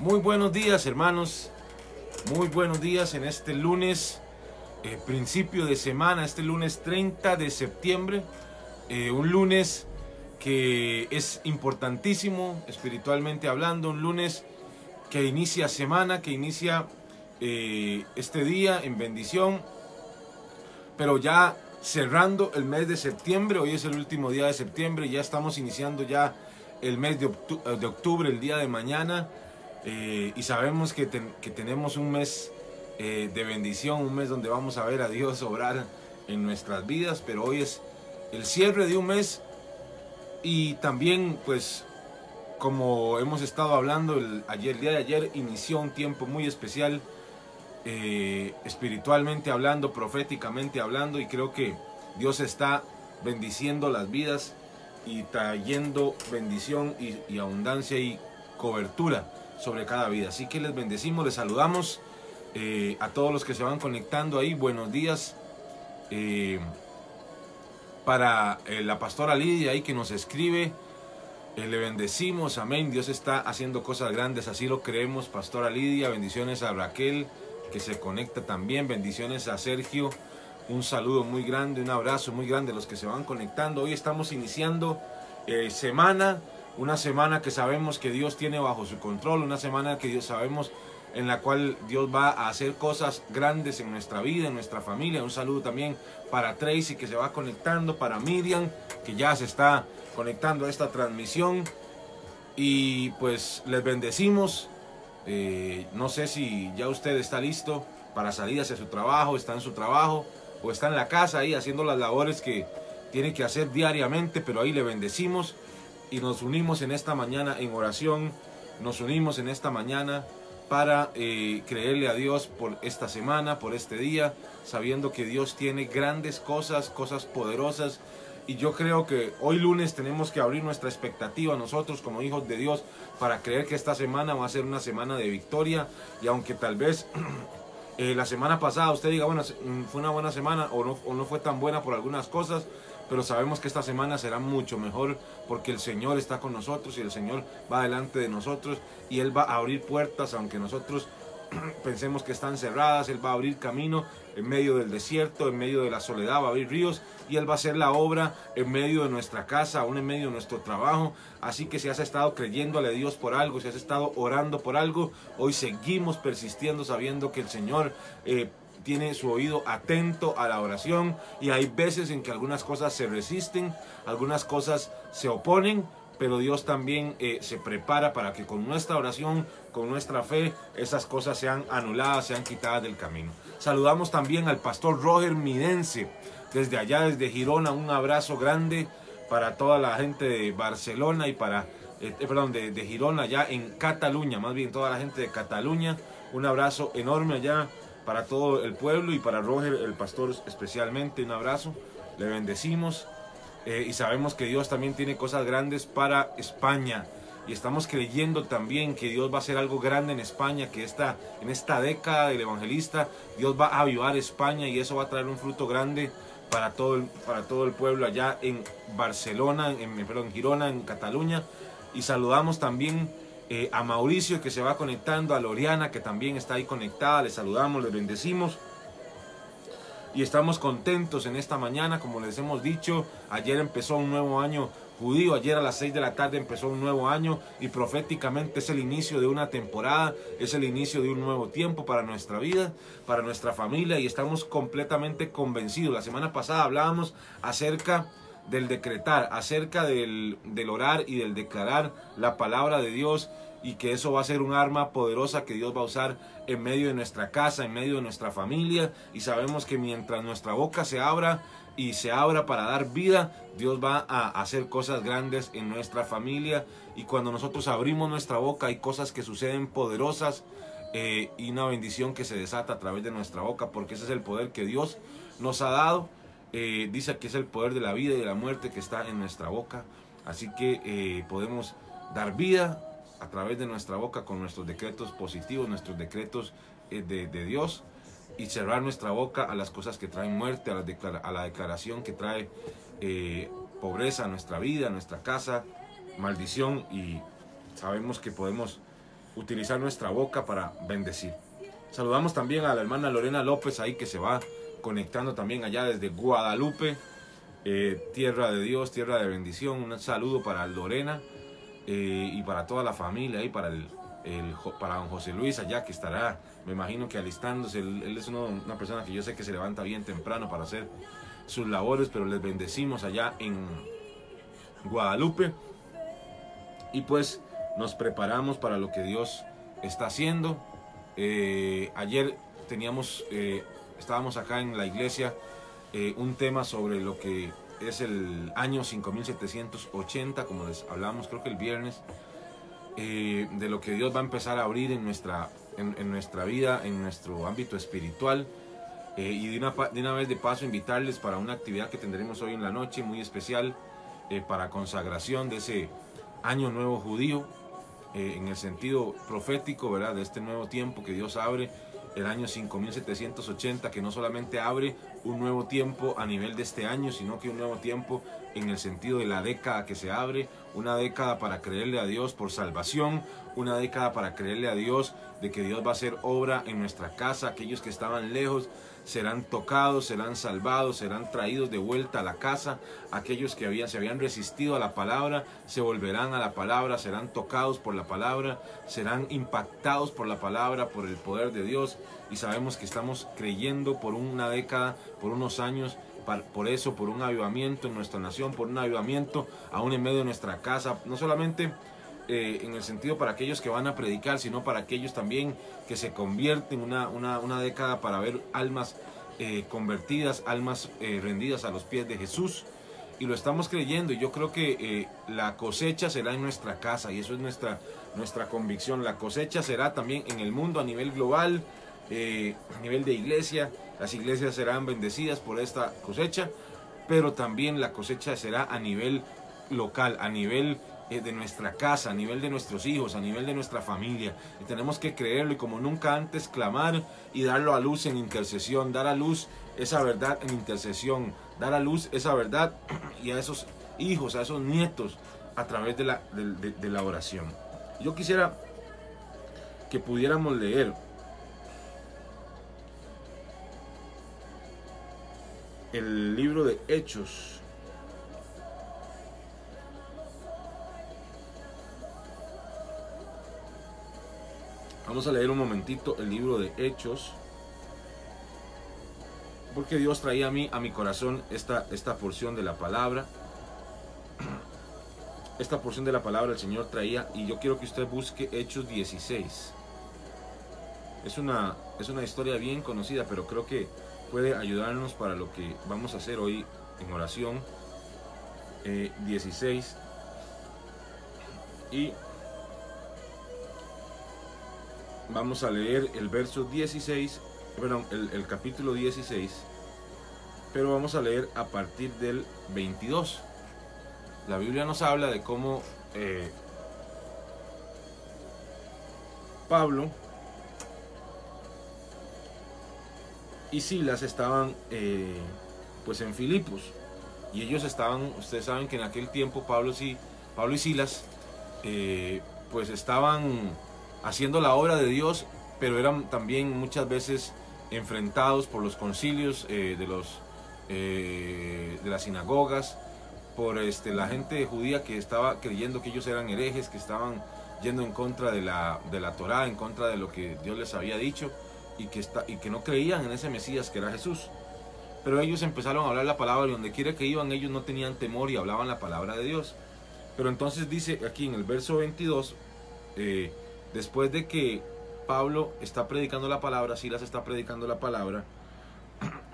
Muy buenos días hermanos, muy buenos días en este lunes, eh, principio de semana, este lunes 30 de septiembre, eh, un lunes que es importantísimo espiritualmente hablando, un lunes que inicia semana, que inicia eh, este día en bendición, pero ya cerrando el mes de septiembre, hoy es el último día de septiembre, ya estamos iniciando ya el mes de, octubre, el día de mañana, eh, y sabemos que, que, tenemos un mes eh, de bendición, un mes donde vamos a ver a Dios obrar en nuestras vidas, pero hoy es el cierre de un mes. Y también pues como hemos estado hablando el, ayer, el día de ayer inició un tiempo muy especial eh, espiritualmente hablando, proféticamente hablando, y creo que Dios está bendiciendo las vidas y trayendo bendición y, abundancia y cobertura sobre cada vida. Así que les bendecimos, les saludamos eh, a todos los que se van conectando ahí. Buenos días. Eh, para la pastora Lidia ahí que nos escribe. le bendecimos, amén. Dios está haciendo cosas grandes, así lo creemos, pastora Lidia. Bendiciones a Raquel, que se conecta también. Bendiciones a Sergio. Un saludo muy grande, un abrazo muy grande a los que se van conectando. Hoy estamos iniciando eh, semana, una semana que sabemos que Dios tiene bajo su control, una semana que Dios sabemos en la cual Dios va a hacer cosas grandes en nuestra vida, en nuestra familia. Un saludo también para Tracy que se va conectando, para Miriam que ya se está conectando a esta transmisión. Y pues les bendecimos eh, no sé si ya usted está listo para salir hacia su trabajo, está en su trabajo o está en la casa ahí haciendo las labores que tiene que hacer diariamente, pero ahí le bendecimos y nos unimos en esta mañana en oración, nos unimos en esta mañana para eh, creerle a Dios por esta semana, por este día, sabiendo que Dios tiene grandes cosas, cosas poderosas y yo creo que hoy lunes tenemos que abrir nuestra expectativa nosotros como hijos de Dios para creer que esta semana va a ser una semana de victoria. Y aunque tal vez eh, la semana pasada usted diga, bueno, mm, fue una buena semana o no, o no fue tan buena por algunas cosas, pero sabemos que esta semana será mucho mejor porque el Señor está con nosotros y el Señor va delante de nosotros y Él va a abrir puertas aunque nosotros pensemos que están cerradas, Él va a abrir camino en medio del desierto, en medio de la soledad, va a abrir ríos y Él va a hacer la obra en medio de nuestra casa, aún en medio de nuestro trabajo. Así que si has estado creyéndole a Dios por algo, si has estado orando por algo, hoy seguimos persistiendo sabiendo que el Señor... Eh, tiene su oído atento a la oración y hay veces en que algunas cosas se resisten, algunas cosas se oponen, pero Dios también eh, se prepara para que con nuestra oración, con nuestra fe, esas cosas sean anuladas, sean quitadas del camino. Saludamos también al pastor Roger Midense, desde allá, desde Girona, un abrazo grande para toda la gente de Barcelona y para, eh, eh, perdón, de, de Girona, allá en Cataluña, más bien toda la gente de Cataluña, un abrazo enorme allá para todo el pueblo y para Roger, el pastor especialmente, un abrazo, le bendecimos eh, y sabemos que Dios también tiene cosas grandes para España. Y estamos creyendo también que Dios va a hacer algo grande en España, que esta, en esta década del evangelista Dios va a avivar España y eso va a traer un fruto grande para todo el, para todo el pueblo allá en Barcelona, en, Girona, en Cataluña. Y saludamos también eh, a Mauricio que se va conectando, a Loriana que también está ahí conectada. Les saludamos, les bendecimos y estamos contentos en esta mañana, como les hemos dicho, ayer empezó un nuevo año judío, ayer a las 6 de la tarde empezó un nuevo año y proféticamente es el inicio de una temporada, es el inicio de un nuevo tiempo para nuestra vida, para nuestra familia y estamos completamente convencidos. La semana pasada hablábamos acerca del decretar, acerca del, del orar y del declarar la palabra de Dios y que eso va a ser un arma poderosa que Dios va a usar en medio de nuestra casa, en medio de nuestra familia. Y sabemos que mientras nuestra boca se abra y se abra para dar vida, Dios va a hacer cosas grandes en nuestra familia. Y cuando nosotros abrimos nuestra boca hay cosas que suceden poderosas eh, y una bendición que se desata a través de nuestra boca, porque ese es el poder que Dios nos ha dado. Eh, dice que es el poder de la vida y de la muerte que está en nuestra boca. Así que eh, podemos dar vida, a través de nuestra boca con nuestros decretos positivos, nuestros decretos eh, de, Dios y cerrar nuestra boca a las cosas que traen muerte, a la, a la declaración que trae pobreza a nuestra vida, a nuestra casa, maldición y sabemos que podemos utilizar nuestra boca para bendecir. Saludamos también a la hermana Lorena López ahí que se va conectando también allá desde Guadalupe, eh, tierra de Dios, tierra de bendición. Un saludo para Lorena eh, y para toda la familia y para el, para don José Luis allá que estará, me imagino que alistándose. Él, es una persona que yo sé que se levanta bien temprano para hacer sus labores, pero les bendecimos allá en Guadalupe. Y pues nos preparamos para lo que Dios está haciendo. Eh, ayer teníamos, estábamos acá en la iglesia, eh, un tema sobre lo que es el año 5780, como les hablamos creo que el viernes, de lo que Dios va a empezar a abrir en nuestra, en, nuestra vida, en nuestro ámbito espiritual. y de una, de una, vez de paso invitarles para una actividad que tendremos hoy en la noche muy especial para consagración de ese año nuevo judío eh, en el sentido profético, ¿verdad? De este nuevo tiempo que Dios abre, el año 5780, que no solamente abre un nuevo tiempo a nivel de este año, sino que un nuevo tiempo en el sentido de la década que se abre, una década para creerle a Dios por salvación, una década para creerle a Dios de que Dios va a hacer obra en nuestra casa, aquellos que estaban lejos serán tocados, serán salvados, serán traídos de vuelta a la casa. Aquellos que habían, se habían resistido a la palabra se volverán a la palabra, serán tocados por la palabra, serán impactados por la palabra, por el poder de Dios. Y sabemos que estamos creyendo por una década, por unos años, por eso, por un avivamiento en nuestra nación, por un avivamiento aún en medio de nuestra casa, no solamente eh, en el sentido para aquellos que van a predicar, sino para aquellos también que se convierten una, una, una década para ver almas eh, convertidas, almas eh, rendidas a los pies de Jesús. Y lo estamos creyendo y yo creo que la cosecha será en nuestra casa y eso es nuestra, nuestra convicción. La cosecha será también en el mundo a nivel global, a nivel de iglesia. Las iglesias serán bendecidas por esta cosecha, pero también la cosecha será a nivel local, a nivel de nuestra casa, a nivel de nuestros hijos, a nivel de nuestra familia. Y tenemos que creerlo y como nunca antes clamar y darlo a luz en intercesión, dar a luz esa verdad en intercesión, dar a luz esa verdad y a esos hijos, a esos nietos a través de la, de la oración. Yo quisiera que pudiéramos leer el libro de Hechos Vamos a leer un momentito el libro de Hechos. Porque Dios traía a mí, a mi corazón, esta, esta porción de la palabra. Esta porción de la palabra el Señor traía y yo quiero que usted busque Hechos 16. Es una, es una historia bien conocida, pero creo que puede ayudarnos para lo que vamos a hacer hoy en oración. 16. Eh, y vamos a leer el verso 16, perdón, el, capítulo 16, pero vamos a leer a partir del 22. La Biblia nos habla de cómo eh, Pablo y Silas estaban eh, pues en Filipos y ellos estaban, ustedes saben que en aquel tiempo Pablo, sí, Pablo y Silas eh, pues estaban haciendo la obra de Dios, pero eran también muchas veces enfrentados por los concilios eh, de, los, eh, de las sinagogas, por este, la gente judía que estaba creyendo que ellos eran herejes, que estaban yendo en contra de la, de la Torá, en contra de lo que Dios les había dicho y que, está, y que no creían en ese Mesías que era Jesús. Pero ellos empezaron a hablar la palabra y donde quiera que iban ellos no tenían temor y hablaban la palabra de Dios. Pero entonces dice aquí en el verso 22, eh, Después de que Pablo está predicando la palabra, Silas está predicando la palabra,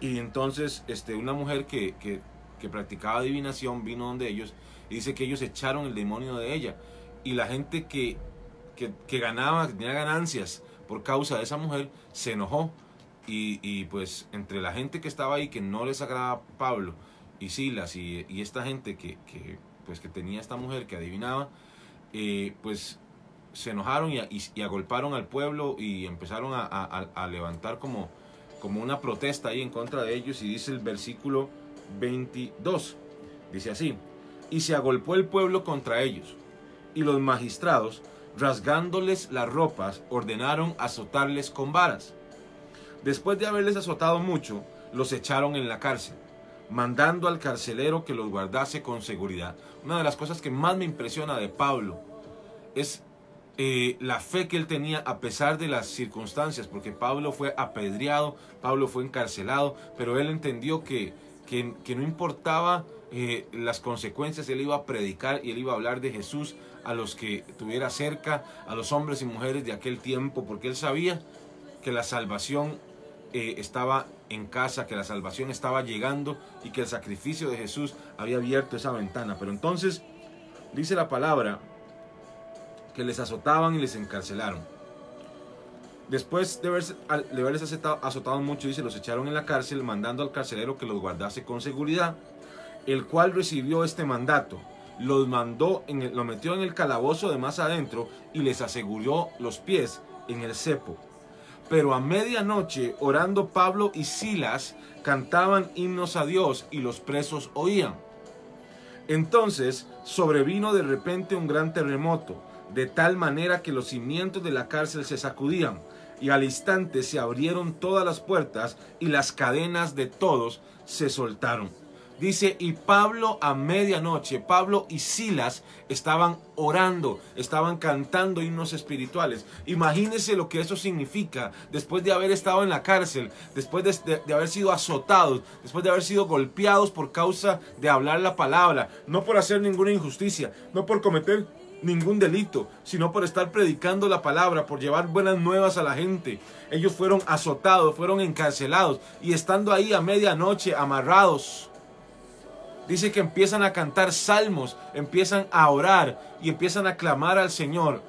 y entonces este, una mujer que, practicaba adivinación vino donde ellos y dice que ellos echaron el demonio de ella. Y la gente que, que, ganaba, que tenía ganancias por causa de esa mujer, se enojó. Y, pues entre la gente que estaba ahí que no les agradaba Pablo y Silas y, esta gente que, pues que tenía esta mujer que adivinaba, eh, pues se enojaron y, agolparon al pueblo y empezaron a, levantar como, como una protesta ahí en contra de ellos. Y dice el versículo 22, dice así, y se agolpó el pueblo contra ellos, y los magistrados rasgándoles las ropas, ordenaron azotarles con varas. Después de haberles azotado mucho, los echaron en la cárcel, mandando al carcelero que los guardase con seguridad. Una de las cosas que más me impresiona de Pablo es eh, la fe que él tenía a pesar de las circunstancias, porque Pablo fue apedreado, Pablo fue encarcelado, pero él entendió que, que, no importaba eh, las consecuencias, él iba a predicar y él iba a hablar de Jesús a los que tuviera cerca, a los hombres y mujeres de aquel tiempo, porque él sabía que la salvación eh, estaba en casa, que la salvación estaba llegando y que el sacrificio de Jesús había abierto esa ventana. Pero entonces dice la palabra que les azotaban y les encarcelaron. Después de, haberles azotado, azotado mucho, dice, los echaron en la cárcel, mandando al carcelero que los guardase con seguridad, el cual recibió este mandato. Los mandó, en lo metió en el calabozo de más adentro y les aseguró los pies en el cepo. Pero a medianoche, orando Pablo y Silas, cantaban himnos a Dios y los presos oían. Entonces sobrevino de repente un gran terremoto, de tal manera que los cimientos de la cárcel se sacudían, y al instante se abrieron todas las puertas y las cadenas de todos se soltaron. Dice, y Pablo a medianoche, Pablo y Silas estaban orando, estaban cantando himnos espirituales. Imagínense lo que eso significa después de haber estado en la cárcel, después de, de, haber sido azotados, después de haber sido golpeados por causa de hablar la palabra, no por hacer ninguna injusticia, no por cometer ningún delito, sino por estar predicando la palabra, por llevar buenas nuevas a la gente. Ellos fueron azotados, fueron encarcelados y estando ahí a medianoche amarrados Dice que empiezan a cantar salmos, empiezan a orar y empiezan a clamar al Señor.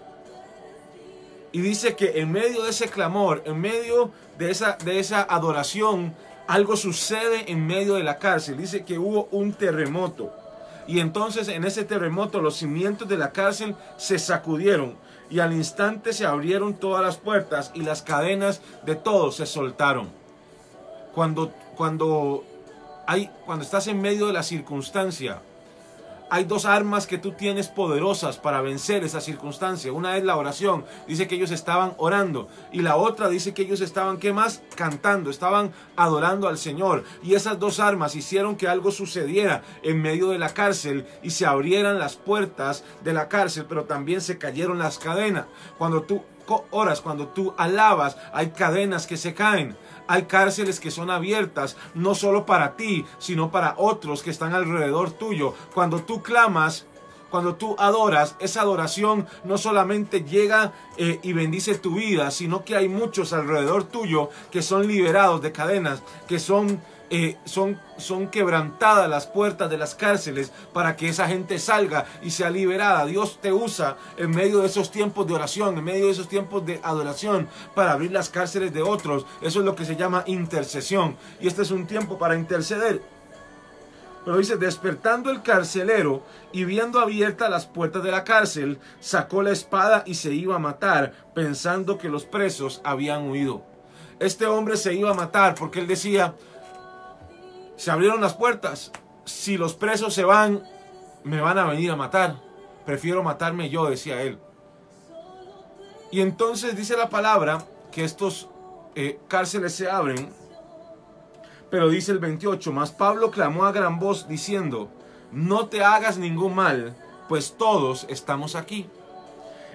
Y dice que en medio de ese clamor, en medio de esa, de esa adoración, algo sucede en medio de la cárcel. Dice que hubo un terremoto. Y entonces en ese terremoto los cimientos de la cárcel se sacudieron y al instante se abrieron todas las puertas y las cadenas de todos se soltaron. Cuando, cuando cuando estás en medio de la circunstancia, hay dos armas que tú tienes poderosas para vencer esa circunstancia. Una es la oración, dice que ellos estaban orando. Y la otra dice que ellos estaban, ¿qué más? Cantando, estaban adorando al Señor. Y esas dos armas hicieron que algo sucediera en medio de la cárcel y se abrieran las puertas de la cárcel, pero también se cayeron las cadenas. Cuando tú oras, cuando tú alabas, hay cadenas que se caen. Hay cárceles que son abiertas, no solo para ti, sino para otros que están alrededor tuyo. Cuando tú clamas, cuando tú adoras, esa adoración no solamente llega eh, y bendice tu vida, sino que hay muchos alrededor tuyo que son liberados de cadenas, que son eh, son, son quebrantadas las puertas de las cárceles para que esa gente salga y sea liberada. Dios te usa en medio de esos tiempos de oración, en medio de esos tiempos de adoración para abrir las cárceles de otros. Eso es lo que se llama intercesión. Y este es un tiempo para interceder. Pero dice, despertando el carcelero y viendo abiertas las puertas de la cárcel, sacó la espada y se iba a matar, pensando que los presos habían huido. Este hombre se iba a matar porque él decía, se abrieron las puertas. Si los presos se van, me van a venir a matar. Prefiero matarme yo, decía él. Y entonces dice la palabra que estos eh, cárceles se abren. Pero dice el 28, más Pablo clamó a gran voz diciendo, no te hagas ningún mal, pues todos estamos aquí.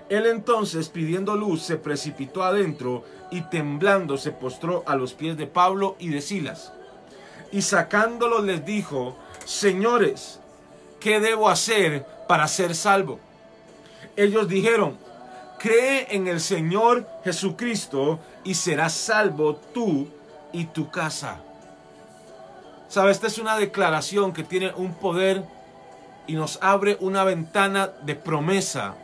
Él entonces, pidiendo luz, se precipitó adentro y temblando se postró a los pies de Pablo y de Silas y sacándolos les dijo, señores, ¿qué debo hacer para ser salvo? Ellos dijeron, cree en el Señor Jesucristo y serás salvo tú y tu casa. Sabes, esta es una declaración que tiene un poder y nos abre una ventana de promesa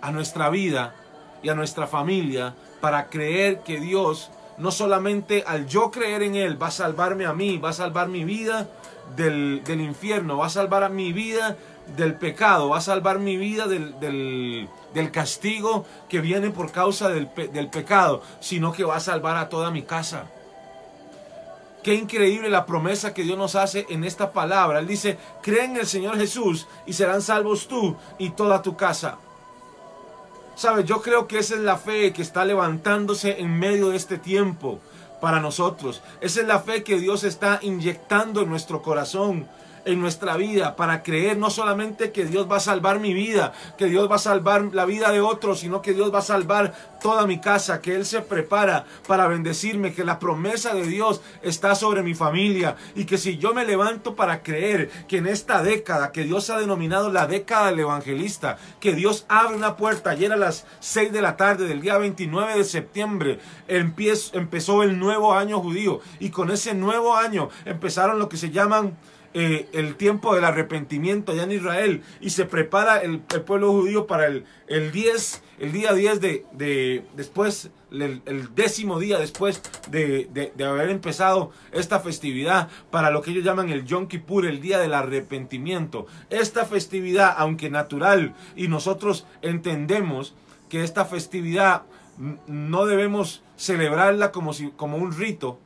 a nuestra vida y a nuestra familia para creer que Dios no solamente al yo creer en Él va a salvarme a mí, va a salvar mi vida del, infierno, va a salvar a mi vida del pecado, va a salvar mi vida del, del, castigo que viene por causa del, del pecado, sino que va a salvar a toda mi casa. Qué increíble la promesa que Dios nos hace en esta palabra. Él dice, cree en el Señor Jesús y serán salvos tú y toda tu casa. Sabes, yo creo que esa es la fe que está levantándose en medio de este tiempo para nosotros. Esa es la fe que Dios está inyectando en nuestro corazón en nuestra vida para creer no solamente que Dios va a salvar mi vida, que Dios va a salvar la vida de otros, sino que Dios va a salvar toda mi casa, que Él se prepara para bendecirme, que la promesa de Dios está sobre mi familia. Y que si yo me levanto para creer que en esta década que Dios ha denominado la década del evangelista, que Dios abre una puerta ayer a las 6 de la tarde del día 29 de septiembre, empezó el nuevo año judío. Y con ese nuevo año empezaron lo que se llaman eh, el tiempo del arrepentimiento allá en Israel y se prepara el, pueblo judío para el, el 10, el día 10 de, después, el, décimo día después de, de, haber empezado esta festividad para lo que ellos llaman el Yom Kippur, el día del arrepentimiento. Esta festividad, aunque natural, y nosotros entendemos que esta festividad no debemos celebrarla como, si, como un rito,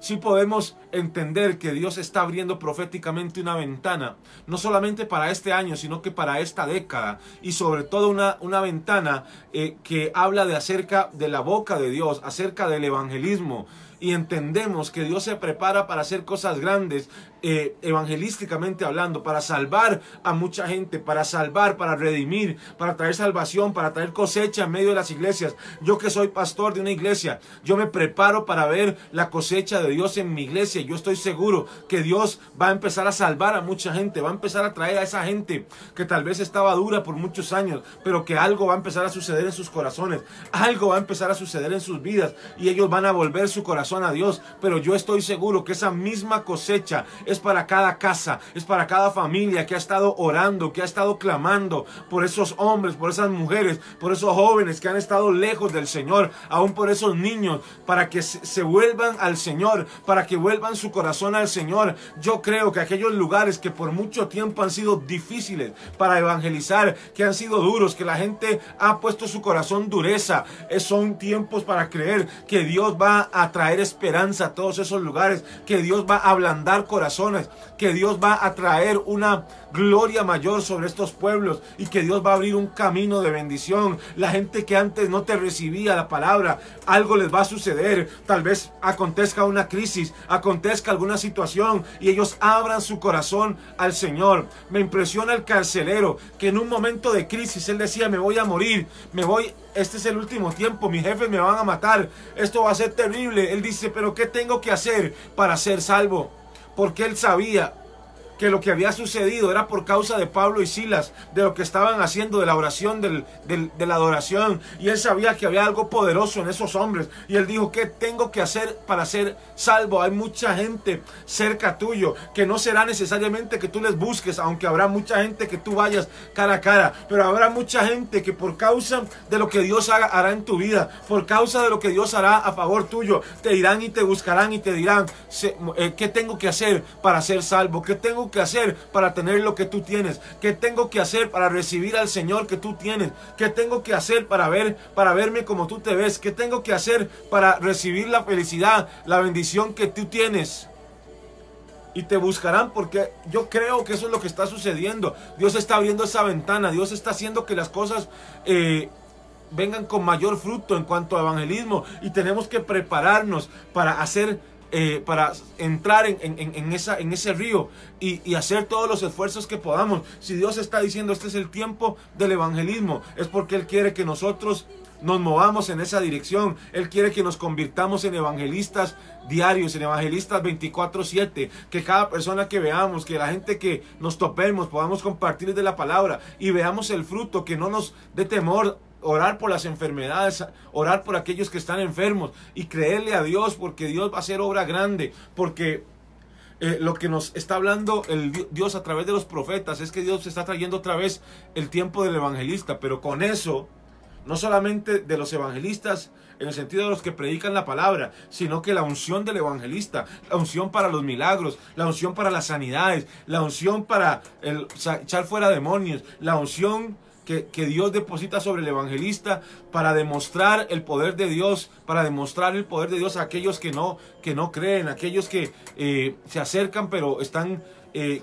si podemos entender que Dios está abriendo proféticamente una ventana, no solamente para este año, sino que para esta década, y sobre todo una, una ventana eh, que habla de acerca de la boca de Dios, acerca del evangelismo, y entendemos que Dios se prepara para hacer cosas grandes eh, evangelísticamente hablando, para salvar a mucha gente, para salvar, para redimir, para traer salvación, para traer cosecha en medio de las iglesias. Yo que soy pastor de una iglesia, yo me preparo para ver la cosecha de Dios en mi iglesia. Yo estoy seguro que Dios va a empezar a salvar a mucha gente, va a empezar a traer a esa gente que tal vez estaba dura por muchos años, pero que algo va a empezar a suceder en sus corazones, algo va a empezar a suceder en sus vidas y ellos van a volver su corazón a Dios. Pero yo estoy seguro que esa misma cosecha es para cada casa, es para cada familia que ha estado orando, que ha estado clamando por esos hombres, por esas mujeres, por esos jóvenes que han estado lejos del Señor, aún por esos niños, para que se vuelvan al Señor, para que vuelvan su corazón al Señor. Yo creo que aquellos lugares que por mucho tiempo han sido difíciles para evangelizar, que han sido duros, que la gente ha puesto su corazón dureza, eh, son tiempos para creer que Dios va a traer esperanza a todos esos lugares, que Dios va a ablandar que Dios va a traer una gloria mayor sobre estos pueblos y que Dios va a abrir un camino de bendición. La gente que antes no te recibía la palabra, algo les va a suceder. Tal vez acontezca una crisis, acontezca alguna situación y ellos abran su corazón al Señor. Me impresiona el carcelero que en un momento de crisis él decía, me voy a morir, me voy este es el último tiempo, mis jefes me van a matar, esto va a ser terrible. Él dice, pero ¿qué tengo que hacer para ser salvo? Porque él sabía que lo que había sucedido era por causa de Pablo y Silas, de lo que estaban haciendo, de la oración, de la adoración. Y él sabía que había algo poderoso en esos hombres. Y él dijo, ¿qué tengo que hacer para ser salvo? Hay mucha gente cerca tuyo, que no será necesariamente que tú les busques, aunque habrá mucha gente que tú vayas cara a cara. Pero habrá mucha gente que por causa de lo que Dios hará en tu vida, por causa de lo que Dios hará a favor tuyo, te irán y te buscarán y te dirán, eh, ¿qué tengo que hacer para ser salvo? ¿Qué tengo que hacer para tener lo que tú tienes? ¿Qué tengo que hacer para recibir al Señor que tú tienes? ¿Qué tengo que hacer para ver, para verme como tú te ves? ¿Qué tengo que hacer para recibir la felicidad, la bendición que tú tienes? y te buscarán porque yo creo que eso es lo que está sucediendo. Dios está abriendo esa ventana, Dios está haciendo que las cosas eh, vengan con mayor fruto en cuanto a evangelismo y tenemos que prepararnos para hacer eh, para entrar en, ese río y, y, hacer todos los esfuerzos que podamos. Si Dios está diciendo este es el tiempo del evangelismo, es porque Él quiere que nosotros nos movamos en esa dirección. Él quiere que nos convirtamos en evangelistas diarios, en evangelistas 24/7, que cada persona que veamos, que la gente que nos topemos, podamos compartir de la palabra y veamos el fruto, que no nos dé temor orar por las enfermedades, orar por aquellos que están enfermos y creerle a Dios porque Dios va a hacer obra grande, porque eh, lo que nos está hablando el Dios a través de los profetas es que Dios está trayendo otra vez el tiempo del evangelista, pero con eso, no solamente de los evangelistas en el sentido de los que predican la palabra, sino que la unción del evangelista, la unción para los milagros, la unción para las sanidades, la unción para el, echar fuera demonios, la unción que, Dios deposita sobre el evangelista para demostrar el poder de Dios, para demostrar el poder de Dios a aquellos que no, que no creen, aquellos que eh, se acercan pero están... Eh,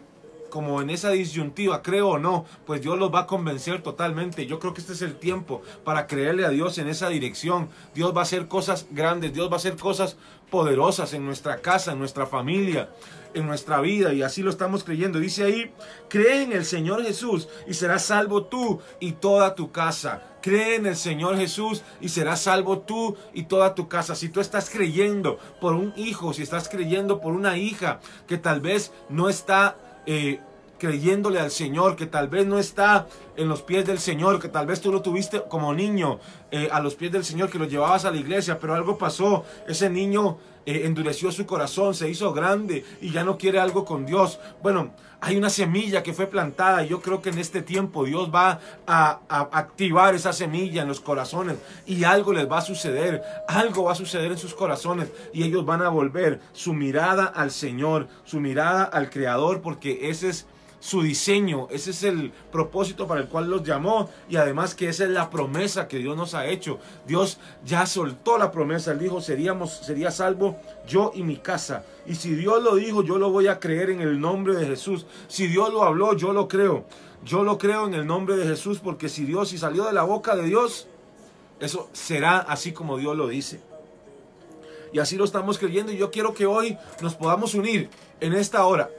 como en esa disyuntiva, creo o no, pues Dios los va a convencer totalmente. Yo creo que este es el tiempo para creerle a Dios en esa dirección. Dios va a hacer cosas grandes, Dios va a hacer cosas poderosas en nuestra casa, en nuestra familia, en nuestra vida y así lo estamos creyendo. Dice ahí, cree en el Señor Jesús y serás salvo tú y toda tu casa. Cree en el Señor Jesús y serás salvo tú y toda tu casa. Si tú estás creyendo por un hijo, si estás creyendo por una hija que tal vez no está... Eh, creyéndole al Señor, que tal vez no está en los pies del Señor, que tal vez tú lo tuviste como niño eh, a los pies del Señor, que lo llevabas a la iglesia, pero algo pasó, ese niño eh, endureció su corazón, se hizo grande y ya no quiere algo con Dios. Bueno, hay una semilla que fue plantada y yo creo que en este tiempo Dios va a, a, activar esa semilla en los corazones y algo les va a suceder, algo va a suceder en sus corazones y ellos van a volver su mirada al Señor, su mirada al Creador, porque ese es su diseño, ese es el propósito para el cual los llamó y además que esa es la promesa que Dios nos ha hecho. Dios ya soltó la promesa, él dijo, seríamos sería salvo yo y mi casa. Y si Dios lo dijo, yo lo voy a creer en el nombre de Jesús. Si Dios lo habló, yo lo creo. Yo lo creo en el nombre de Jesús porque si Dios si salió de la boca de Dios, eso será así como Dios lo dice. Y así lo estamos creyendo y yo quiero que hoy nos podamos unir en esta hora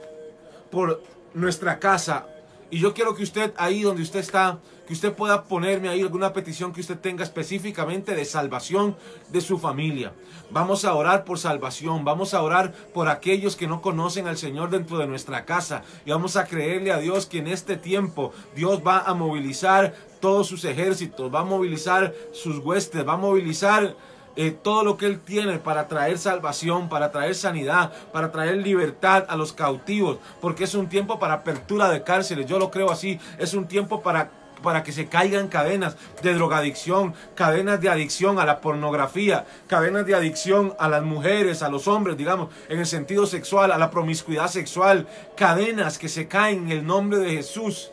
por nuestra casa. Y yo quiero que usted ahí donde usted está, que usted pueda ponerme ahí alguna petición que usted tenga específicamente de salvación de su familia. Vamos a orar por salvación, vamos a orar por aquellos que no conocen al Señor dentro de nuestra casa y vamos a creerle a Dios que en este tiempo Dios va a movilizar todos sus ejércitos, va a movilizar sus huestes, va a movilizar eh, todo lo que Él tiene para traer salvación, para traer sanidad, para traer libertad a los cautivos, porque es un tiempo para apertura de cárceles, yo lo creo así, es un tiempo para para que se caigan cadenas de drogadicción, cadenas de adicción a la pornografía, cadenas de adicción a las mujeres, a los hombres, digamos, en el sentido sexual, a la promiscuidad sexual, cadenas que se caen en el nombre de Jesús,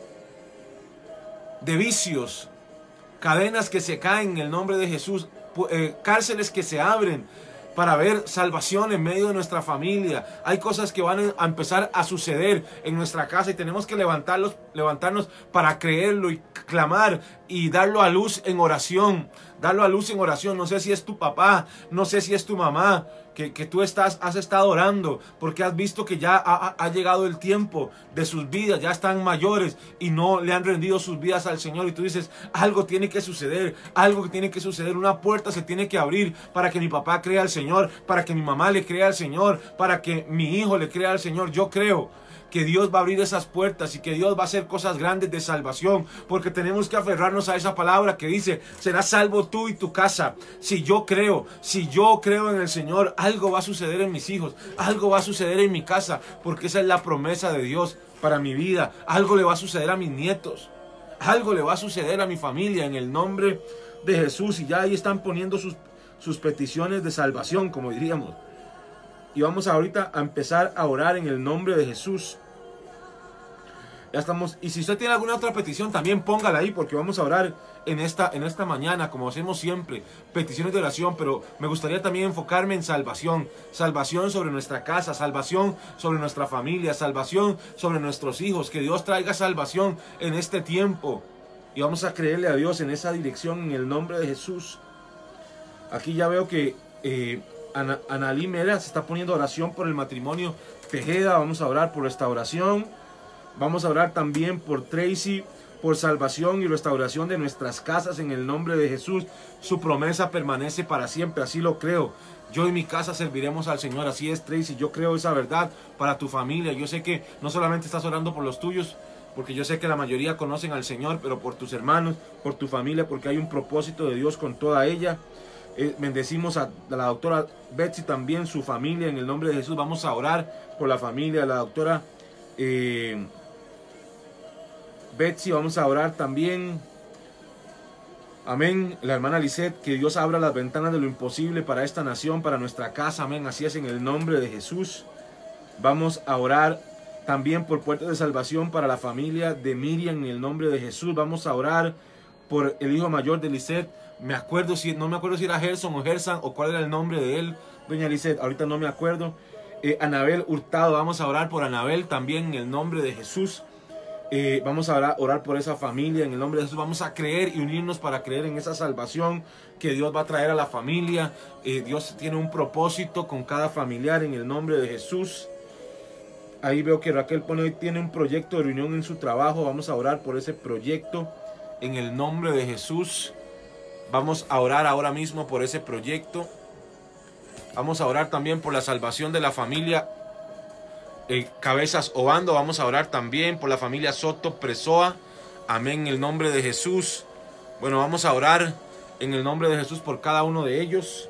de vicios, cadenas que se caen en el nombre de Jesús, eh, cárceles que se abren para ver salvación en medio de nuestra familia. Hay cosas que van a empezar a suceder en nuestra casa y tenemos que levantarlos, levantarnos para creerlo y clamar y darlo a luz en oración. Darlo a luz en oración. No sé si es tu papá, no sé si es tu mamá, que, tú estás, has estado orando porque has visto que ya ha, llegado el tiempo de sus vidas, ya están mayores y no le han rendido sus vidas al Señor. Y tú dices, algo tiene que suceder, algo que tiene que suceder, una puerta se tiene que abrir para que mi papá crea al Señor, para que mi mamá le crea al Señor, para que mi hijo le crea al Señor. Yo creo que Dios va a abrir esas puertas y que Dios va a hacer cosas grandes de salvación, porque tenemos que aferrarnos a esa palabra que dice, serás salvo tú y tu casa. Si yo creo, si yo creo en el Señor, algo va a suceder en mis hijos, algo va a suceder en mi casa, porque esa es la promesa de Dios para mi vida. Algo le va a suceder a mis nietos, algo le va a suceder a mi familia en el nombre de Jesús y ya ahí están poniendo sus, sus peticiones de salvación, como diríamos. Y vamos ahorita a empezar a orar en el nombre de Jesús. Ya estamos. Y si usted tiene alguna otra petición, también póngala ahí, porque vamos a orar en esta, en esta mañana, como hacemos siempre, peticiones de oración. Pero me gustaría también enfocarme en salvación. Salvación sobre nuestra casa, salvación sobre nuestra familia, salvación sobre nuestros hijos. Que Dios traiga salvación en este tiempo. Y vamos a creerle a Dios en esa dirección, en el nombre de Jesús. Aquí ya veo que eh, Ana, Mera se está poniendo oración por el matrimonio Tejeda. Vamos a orar por restauración. Vamos a orar también por Tracy, por salvación y restauración de nuestras casas en el nombre de Jesús. Su promesa permanece para siempre, así lo creo. Yo y mi casa serviremos al Señor, así es Tracy. Yo creo esa verdad para tu familia. Yo sé que no solamente estás orando por los tuyos, porque yo sé que la mayoría conocen al Señor, pero por tus hermanos, por tu familia, porque hay un propósito de Dios con toda ella. Eh, bendecimos a, la doctora Betsy también, su familia, en el nombre de Jesús. Vamos a orar por la familia de la doctora eh, Betsy. Vamos a orar también. Amén. La hermana Lisette, que Dios abra las ventanas de lo imposible para esta nación, para nuestra casa. Amén. Así es en el nombre de Jesús. Vamos a orar también por puertas de salvación para la familia de Miriam en el nombre de Jesús. Vamos a orar por el hijo mayor de Lisette me acuerdo si, no me acuerdo si era Gerson o Gersan o cuál era el nombre de él, doña Lisette, ahorita no me acuerdo. eh, Anabel Hurtado. Vamos a orar por Anabel también en el nombre de Jesús. Eh, vamos a orar, por esa familia en el nombre de Jesús. Vamos a creer y unirnos para creer en esa salvación que Dios va a traer a la familia. Eh, Dios tiene un propósito con cada familiar en el nombre de Jesús. Ahí veo que Raquel pone tiene un proyecto de reunión en su trabajo. Vamos a orar por ese proyecto en el nombre de Jesús. Vamos a orar ahora mismo por ese proyecto. Vamos a orar también por la salvación de la familia eh, Cabezas Obando. Vamos a orar también por la familia Soto Presoa. Amén en el nombre de Jesús. Bueno, vamos a orar en el nombre de Jesús por cada uno de ellos.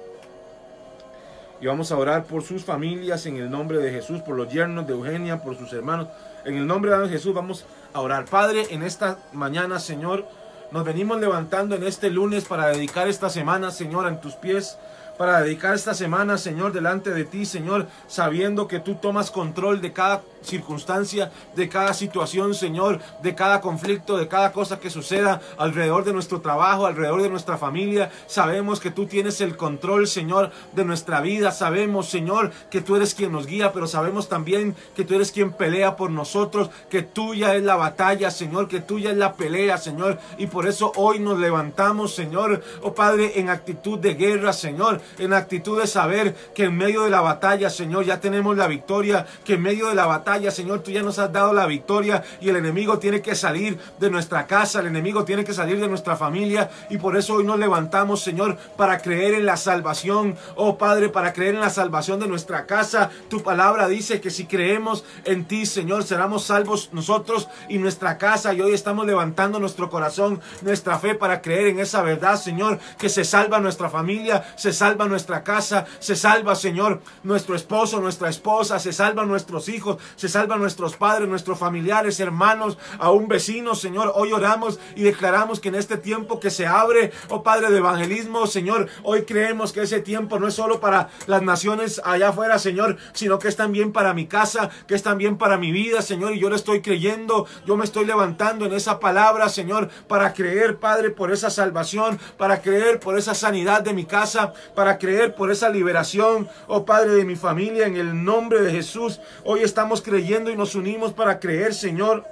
Y vamos a orar por sus familias en el nombre de Jesús, por los yernos de Eugenia, por sus hermanos. En el nombre de Jesús vamos a orar. Padre, en esta mañana, Señor, nos venimos levantando en este lunes para dedicar esta semana, Señor, en tus pies para dedicar esta semana, Señor, delante de ti, Señor, sabiendo que tú tomas control de cada circunstancia, de cada situación, Señor, de cada conflicto, de cada cosa que suceda alrededor de nuestro trabajo, alrededor de nuestra familia. Sabemos que tú tienes el control, Señor, de nuestra vida. Sabemos, Señor, que tú eres quien nos guía, pero sabemos también que tú eres quien pelea por nosotros, que tuya es la batalla, Señor, que tuya es la pelea, Señor. Y por eso hoy nos levantamos, Señor, oh Padre, en actitud de guerra, Señor, en actitud de saber que en medio de la batalla, Señor, ya tenemos la victoria, que en medio de la batalla, Señor, tú ya nos has dado la victoria y el enemigo tiene que salir de nuestra casa, el enemigo tiene que salir de nuestra familia y por eso hoy nos levantamos, Señor, para creer en la salvación, oh Padre, para creer en la salvación de nuestra casa. Tu palabra dice que si creemos en ti, Señor, seremos salvos nosotros y nuestra casa y hoy estamos levantando nuestro corazón, nuestra fe para creer en esa verdad, Señor, que se salva nuestra familia, se salva nuestra casa, se salva, Señor, nuestro esposo, nuestra esposa, se salvan nuestros hijos, se salvan nuestros padres, nuestros familiares, hermanos, a un vecino, Señor. Hoy oramos y declaramos que en este tiempo que se abre, oh Padre de evangelismo, Señor, hoy creemos que ese tiempo no es solo para las naciones allá afuera, Señor, sino que es también para mi casa, que es también para mi vida, Señor, y yo le estoy creyendo, yo me estoy levantando en esa palabra, Señor, para creer, Padre, por esa salvación, para creer por esa sanidad de mi casa, para creer por esa liberación, oh Padre de mi familia, en el nombre de Jesús. Hoy estamos creyendo y nos unimos para creer, Señor.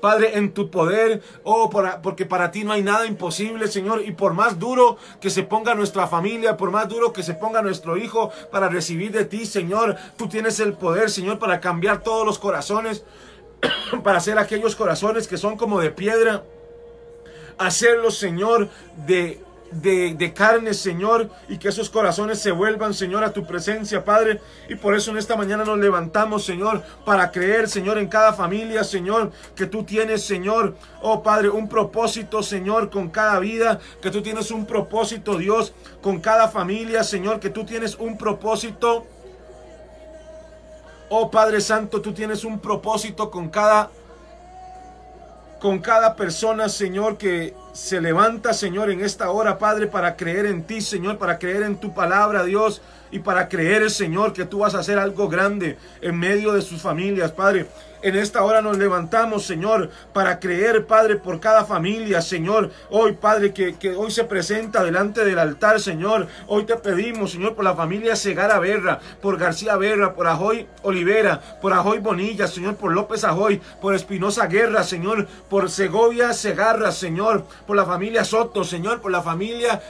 Padre, en tu poder, oh, porque para ti no hay nada imposible, Señor, y por más duro que se ponga nuestra familia, por más duro que se ponga nuestro hijo para recibir de ti, Señor, tú tienes el poder, Señor, para cambiar todos los corazones, para hacer aquellos corazones que son como de piedra, hacerlos, Señor, de de, carne, Señor, y que esos corazones se vuelvan, Señor, a tu presencia, Padre. Y por eso en esta mañana nos levantamos, Señor, para creer, Señor, en cada familia, Señor, que tú tienes, Señor, oh Padre, un propósito, Señor, con cada vida, que tú tienes un propósito, Dios, con cada familia, Señor, que tú tienes un propósito. Oh Padre Santo, tú tienes un propósito con cada con cada persona, Señor, que se levanta, Señor, en esta hora, Padre, para creer en ti, Señor, para creer en tu palabra, Dios, y para creer, Señor, que tú vas a hacer algo grande en medio de sus familias, Padre. En esta hora nos levantamos, Señor, para creer, Padre, por cada familia, Señor. Hoy, Padre, que, hoy se presenta delante del altar, Señor. Hoy te pedimos, Señor, por la familia Segara Berra, por García Berra, por Ajoy Olivera, por Ajoy Bonilla, Señor, por López Ajoy, por Espinosa Guerra, Señor, por Segovia Segarra, Señor, por la familia Soto, Señor, por la familia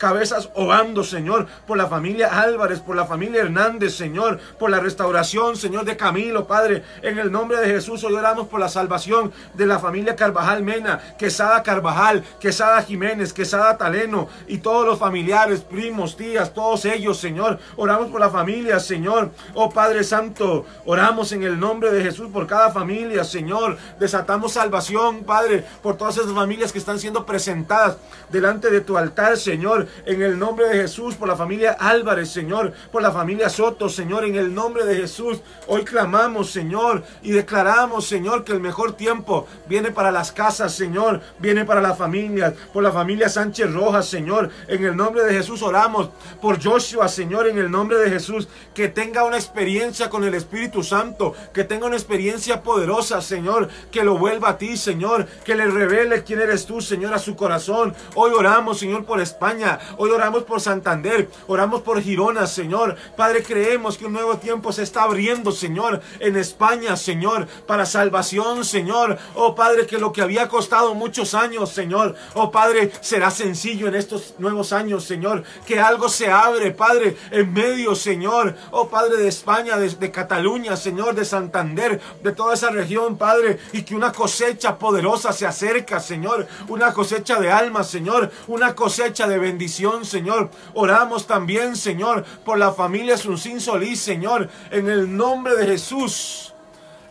Cabezas Obando, Señor, por la familia Álvarez, por la familia Hernández, Señor, por la restauración, Señor, de Camilo, Padre, en el nombre de Jesús hoy oramos por la salvación de la familia Carvajal Mena, Quesada Carvajal, Quesada Jiménez, Quesada Taleno y todos los familiares, primos, tías, todos ellos, Señor. Oramos por la familia, Señor. Oh Padre Santo, oramos en el nombre de Jesús por cada familia, Señor. Desatamos salvación, Padre, por todas esas familias que están siendo presentadas delante de tu altar, Señor. En el nombre de Jesús, por la familia Álvarez, Señor, por la familia Soto, Señor, en el nombre de Jesús. Hoy clamamos, Señor, y declaramos, Señor, que el mejor tiempo viene para las casas, Señor, viene para las familias, por la familia Sánchez Rojas, Señor. En el nombre de Jesús oramos por Joshua, Señor, en el nombre de Jesús, que tenga una experiencia con el Espíritu Santo, que tenga una experiencia poderosa, Señor, que lo vuelva a ti, Señor, que le revele quién eres tú, Señor, a su corazón. Hoy oramos, Señor, por España. Hoy oramos por Santander. Oramos por Girona, Señor. Padre, creemos que un nuevo tiempo se está abriendo, Señor, en España, Señor, para salvación, Señor. Oh Padre, que lo que había costado muchos años, Señor. Oh Padre, será sencillo en estos nuevos años, Señor. Que algo se abre, Padre, en medio, Señor. Oh Padre de España, de, de Cataluña, Señor, de Santander, de toda esa región, Padre. Y que una cosecha poderosa se acerca, Señor. Una cosecha de almas, Señor. Una cosecha de bendición, Señor. Oramos también, Señor, por la familia Suncín Solís, Señor. En el nombre de Jesús.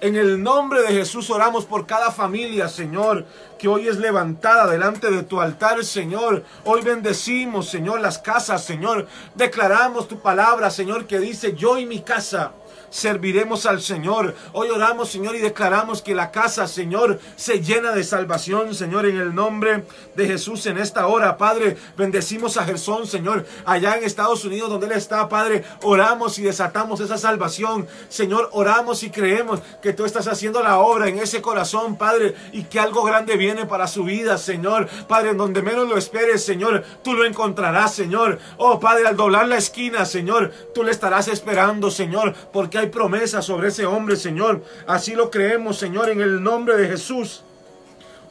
En el nombre de Jesús oramos por cada familia, Señor, que hoy es levantada delante de tu altar, Señor. Hoy bendecimos, Señor, las casas, Señor. Declaramos tu palabra, Señor, que dice, yo y mi casa serviremos al Señor. Hoy oramos, Señor, y declaramos que la casa, Señor, se llena de salvación, Señor, en el nombre de Jesús en esta hora, Padre. Bendecimos a Gersón, Señor, allá en Estados Unidos donde Él está, Padre. Oramos y desatamos esa salvación. Señor, oramos y creemos que tú estás haciendo la obra en ese corazón, Padre, y que algo grande viene para su vida, Señor. Padre, donde menos lo esperes, Señor, tú lo encontrarás, Señor. Oh, Padre, al doblar la esquina, Señor, tú le estarás esperando, Señor, porque hay promesa sobre ese hombre, Señor. Así lo creemos, Señor, en el nombre de Jesús.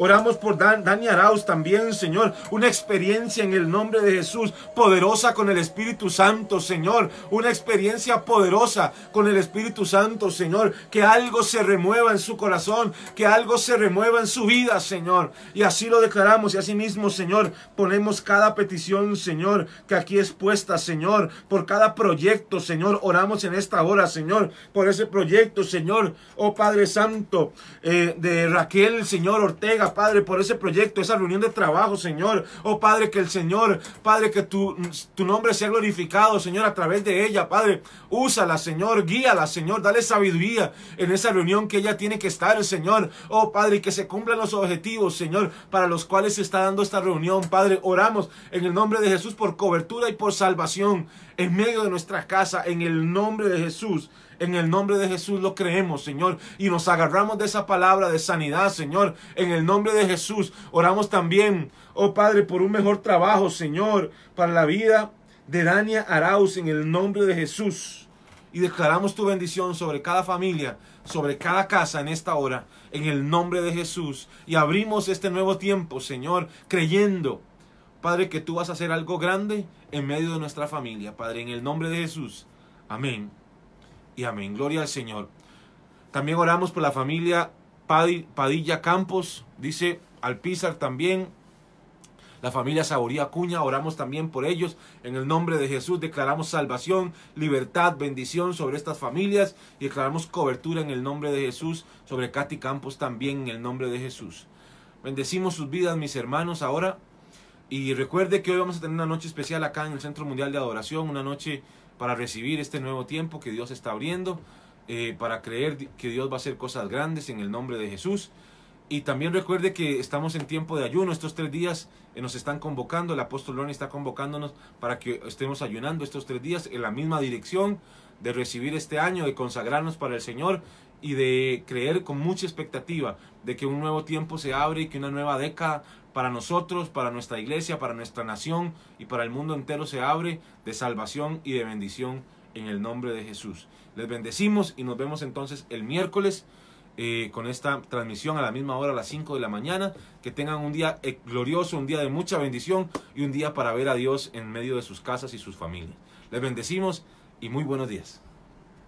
Oramos por Dan, Dani Arauz también, Señor. Una experiencia en el nombre de Jesús, poderosa con el Espíritu Santo, Señor. Una experiencia poderosa con el Espíritu Santo, Señor. Que algo se remueva en su corazón, que algo se remueva en su vida, Señor. Y así lo declaramos y así mismo, Señor, ponemos cada petición, Señor, que aquí es puesta, Señor. Por cada proyecto, Señor. Oramos en esta hora, Señor, por ese proyecto, Señor. Oh Padre Santo, eh, de Raquel, Señor Ortega. Padre, por ese proyecto, esa reunión de trabajo, Señor. Oh, Padre, que el Señor, Padre, que tu, tu nombre sea glorificado, Señor, a través de ella, Padre. Úsala, Señor, guíala, Señor, dale sabiduría en esa reunión que ella tiene que estar, Señor. Oh, Padre, que se cumplan los objetivos, Señor, para los cuales se está dando esta reunión, Padre. Oramos en el nombre de Jesús por cobertura y por salvación en medio de nuestra casa, en el nombre de Jesús. En el nombre de Jesús lo creemos, Señor. Y nos agarramos de esa palabra de sanidad, Señor. En el nombre de Jesús. Oramos también, oh Padre, por un mejor trabajo, Señor, para la vida de Dania Arauz, en el nombre de Jesús. Y declaramos tu bendición sobre cada familia, sobre cada casa en esta hora, en el nombre de Jesús. Y abrimos este nuevo tiempo, Señor, creyendo, Padre, que tú vas a hacer algo grande en medio de nuestra familia, Padre, en el nombre de Jesús. Amén y amén. Gloria al Señor. También oramos por la familia Padilla Campos, dice Alpizar también. La familia Saboría Cuña, oramos también por ellos. En el nombre de Jesús declaramos salvación, libertad, bendición sobre estas familias y declaramos cobertura en el nombre de Jesús sobre Katy Campos también en el nombre de Jesús. Bendecimos sus vidas, mis hermanos, ahora. Y recuerde que hoy vamos a tener una noche especial acá en el Centro Mundial de Adoración, una noche para recibir este nuevo tiempo que Dios está abriendo, eh, para creer que Dios va a hacer cosas grandes en el nombre de Jesús. Y también recuerde que estamos en tiempo de ayuno. Estos tres días eh, nos están convocando. El apóstol Ronnie está convocándonos para que estemos ayunando estos tres días en la misma dirección de recibir este año, de consagrarnos para el Señor y de creer con mucha expectativa de que un nuevo tiempo se abre y que una nueva década para nosotros, para nuestra iglesia, para nuestra nación y para el mundo entero se abre de salvación y de bendición en el nombre de Jesús. Les bendecimos y nos vemos entonces el miércoles eh, con esta transmisión a la misma hora, a las 5 de la mañana. Que tengan un día eh, glorioso, un día de mucha bendición y un día para ver a Dios en medio de sus casas y sus familias. Les bendecimos y muy buenos días.